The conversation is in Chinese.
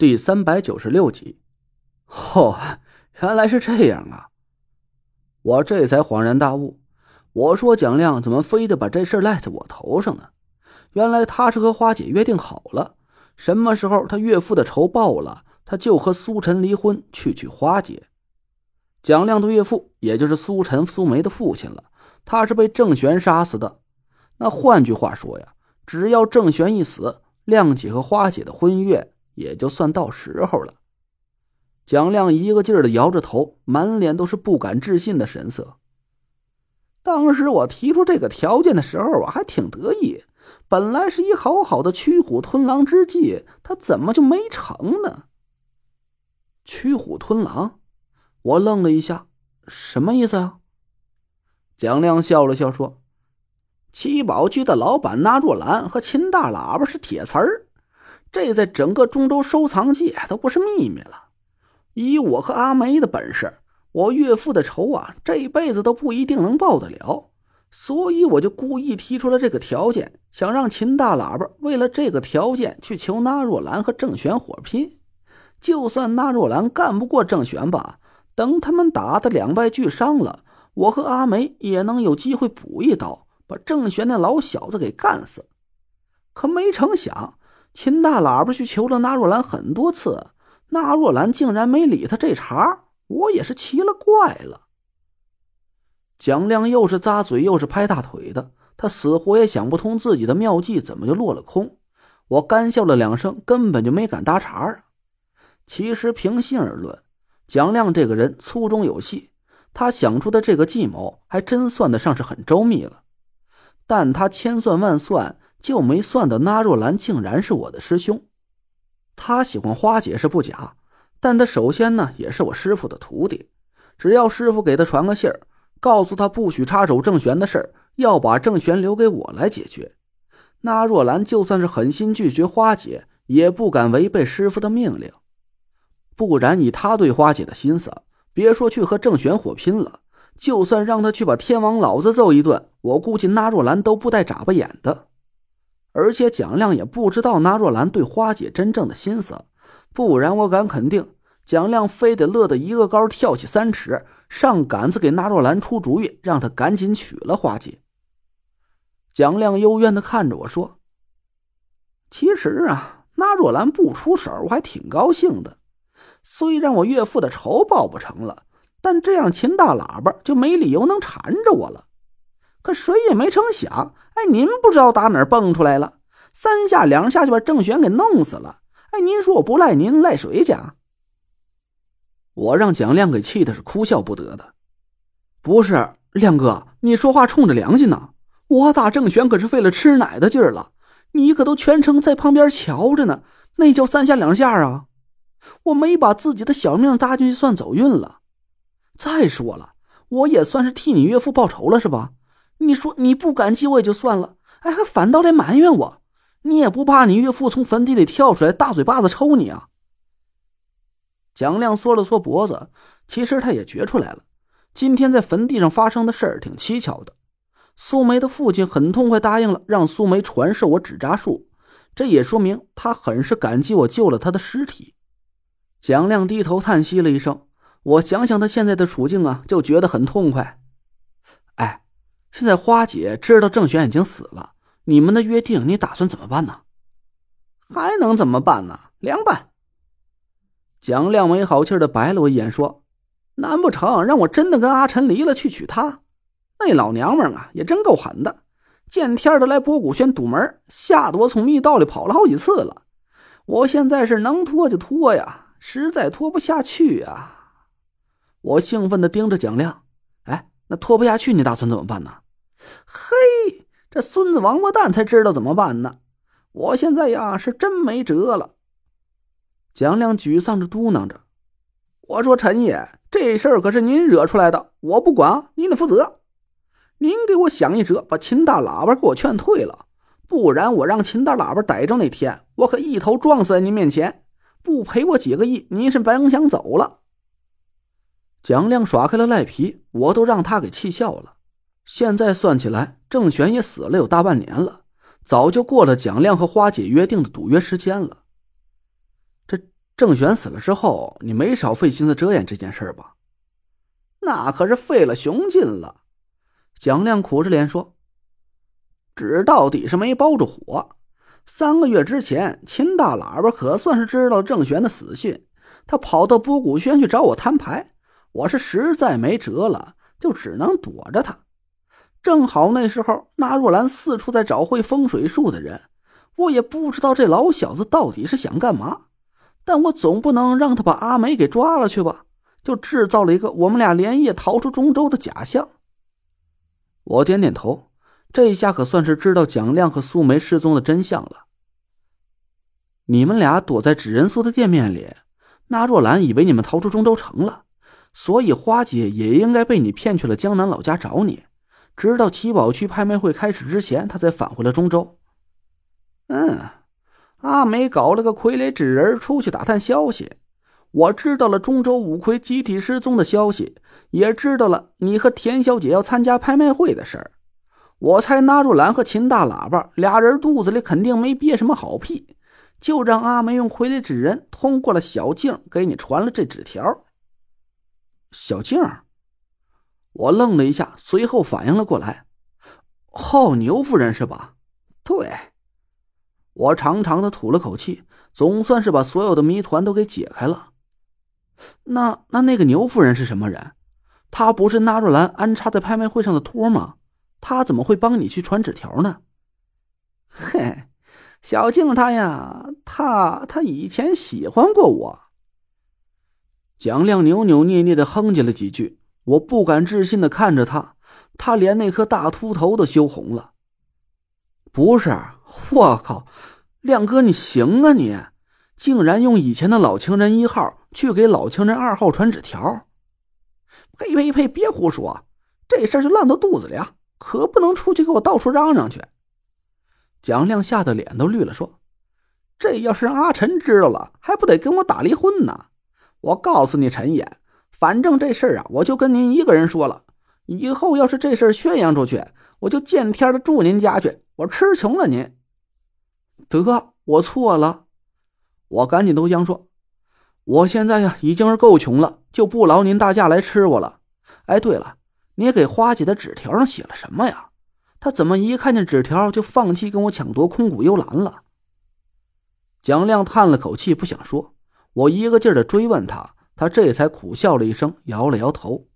第三百九十六集，哦，原来是这样啊！我这才恍然大悟。我说蒋亮怎么非得把这事赖在我头上呢？原来他是和花姐约定好了，什么时候他岳父的仇报了，他就和苏晨离婚去娶花姐。蒋亮的岳父也就是苏晨、苏梅的父亲了，他是被郑玄杀死的。那换句话说呀，只要郑玄一死，亮姐和花姐的婚约。也就算到时候了。蒋亮一个劲儿的摇着头，满脸都是不敢置信的神色。当时我提出这个条件的时候我，还挺得意。本来是一好好的驱虎吞狼之计，他怎么就没成呢？驱虎吞狼，我愣了一下，什么意思啊？蒋亮笑了笑说：“七宝居的老板纳若兰和秦大喇叭是铁瓷儿。”这在整个中州收藏界都不是秘密了。以我和阿梅的本事，我岳父的仇啊，这辈子都不一定能报得了。所以我就故意提出了这个条件，想让秦大喇叭为了这个条件去求纳若兰和郑玄火拼。就算纳若兰干不过郑玄吧，等他们打得两败俱伤了，我和阿梅也能有机会补一刀，把郑玄那老小子给干死。可没成想。秦大喇叭去求了纳若兰很多次，纳若兰竟然没理他这茬，我也是奇了怪了。蒋亮又是咂嘴又是拍大腿的，他死活也想不通自己的妙计怎么就落了空。我干笑了两声，根本就没敢搭茬啊。其实平心而论，蒋亮这个人粗中有细，他想出的这个计谋还真算得上是很周密了，但他千算万算。就没算到纳若兰竟然是我的师兄，他喜欢花姐是不假，但他首先呢也是我师傅的徒弟，只要师傅给他传个信儿，告诉他不许插手郑玄的事儿，要把郑玄留给我来解决。纳若兰就算是狠心拒绝花姐，也不敢违背师傅的命令，不然以他对花姐的心思，别说去和郑玄火拼了，就算让他去把天王老子揍一顿，我估计纳若兰都不带眨巴眼的。而且蒋亮也不知道纳若兰对花姐真正的心思，不然我敢肯定，蒋亮非得乐得一个高跳起三尺，上杆子给纳若兰出主意，让他赶紧娶了花姐。蒋亮幽怨的看着我说：“其实啊，纳若兰不出手，我还挺高兴的。虽然我岳父的仇报不成了，但这样秦大喇叭就没理由能缠着我了。”可谁也没成想，哎，您不知道打哪儿蹦出来了，三下两下就把郑玄给弄死了。哎，您说我不赖您，赖谁去？我让蒋亮给气的是哭笑不得的。不是亮哥，你说话冲着良心呢。我打郑玄可是费了吃奶的劲儿了，你可都全程在旁边瞧着呢，那叫三下两下啊！我没把自己的小命搭进去算走运了。再说了，我也算是替你岳父报仇了，是吧？你说你不感激我也就算了，哎，还反倒来埋怨我，你也不怕你岳父从坟地里跳出来大嘴巴子抽你啊？蒋亮缩了缩脖子，其实他也觉出来了，今天在坟地上发生的事儿挺蹊跷的。苏梅的父亲很痛快答应了让苏梅传授我纸扎术，这也说明他很是感激我救了他的尸体。蒋亮低头叹息了一声，我想想他现在的处境啊，就觉得很痛快。哎。现在花姐知道郑玄已经死了，你们的约定你打算怎么办呢？还能怎么办呢？凉拌。蒋亮没好气的白了我一眼，说：“难不成让我真的跟阿晨离了去娶她？那老娘们啊，也真够狠的，见天的来博古轩堵门，吓得我从密道里跑了好几次了。我现在是能拖就拖呀，实在拖不下去啊！”我兴奋的盯着蒋亮，哎，那拖不下去，你打算怎么办呢？嘿，这孙子王八蛋才知道怎么办呢！我现在呀是真没辙了。蒋亮沮丧着嘟囔着：“我说陈爷，这事儿可是您惹出来的，我不管，您得负责。您给我想一辙，把秦大喇叭给我劝退了，不然我让秦大喇叭逮着那天，我可一头撞死在您面前。不赔我几个亿，您是甭想走了。”蒋亮耍开了赖皮，我都让他给气笑了。现在算起来，郑玄也死了有大半年了，早就过了蒋亮和花姐约定的赌约时间了。这郑玄死了之后，你没少费心思遮掩这件事吧？那可是费了雄劲了。蒋亮苦着脸说：“纸到底是没包住火。三个月之前，秦大喇叭可算是知道郑玄的死讯，他跑到波古轩去找我摊牌。我是实在没辙了，就只能躲着他。正好那时候，那若兰四处在找会风水术的人，我也不知道这老小子到底是想干嘛。但我总不能让他把阿梅给抓了去吧？就制造了一个我们俩连夜逃出中州的假象。”我点点头，这一下可算是知道蒋亮和苏梅失踪的真相了。你们俩躲在纸人苏的店面里，那若兰以为你们逃出中州城了，所以花姐也应该被你骗去了江南老家找你，直到七宝区拍卖会开始之前，她才返回了中州。嗯，阿梅搞了个傀儡纸人出去打探消息。我知道了中州五魁集体失踪的消息，也知道了你和田小姐要参加拍卖会的事儿。我猜纳若兰和秦大喇叭俩人肚子里肯定没憋什么好屁，就让阿梅用傀儡纸人通过了小静给你传了这纸条。小静，我愣了一下，随后反应了过来，哦，牛夫人是吧？对。我长长的吐了口气，总算是把所有的谜团都给解开了。那那那个牛夫人是什么人？她不是纳若兰安插在拍卖会上的托吗？她怎么会帮你去传纸条呢？嘿，小静她呀，她她以前喜欢过我。蒋亮扭扭捏捏的哼唧了几句，我不敢置信的看着他，他连那颗大秃头都羞红了。不是，我靠，亮哥你行啊你！竟然用以前的老情人一号去给老情人二号传纸条！呸呸呸！别胡说，这事儿就烂到肚子里啊，可不能出去给我到处嚷嚷去。蒋亮吓得脸都绿了，说：“这要是让阿晨知道了，还不得跟我打离婚呢？我告诉你，陈爷，反正这事儿啊，我就跟您一个人说了。以后要是这事儿宣扬出去，我就见天的住您家去，我吃穷了您。得，我错了。”我赶紧投降说：“我现在呀已经是够穷了，就不劳您大驾来吃我了。哎，对了，你给花姐的纸条上写了什么呀？她怎么一看见纸条就放弃跟我抢夺空谷幽兰了？”蒋亮叹了口气，不想说。我一个劲儿的追问他，他这才苦笑了一声，摇了摇头。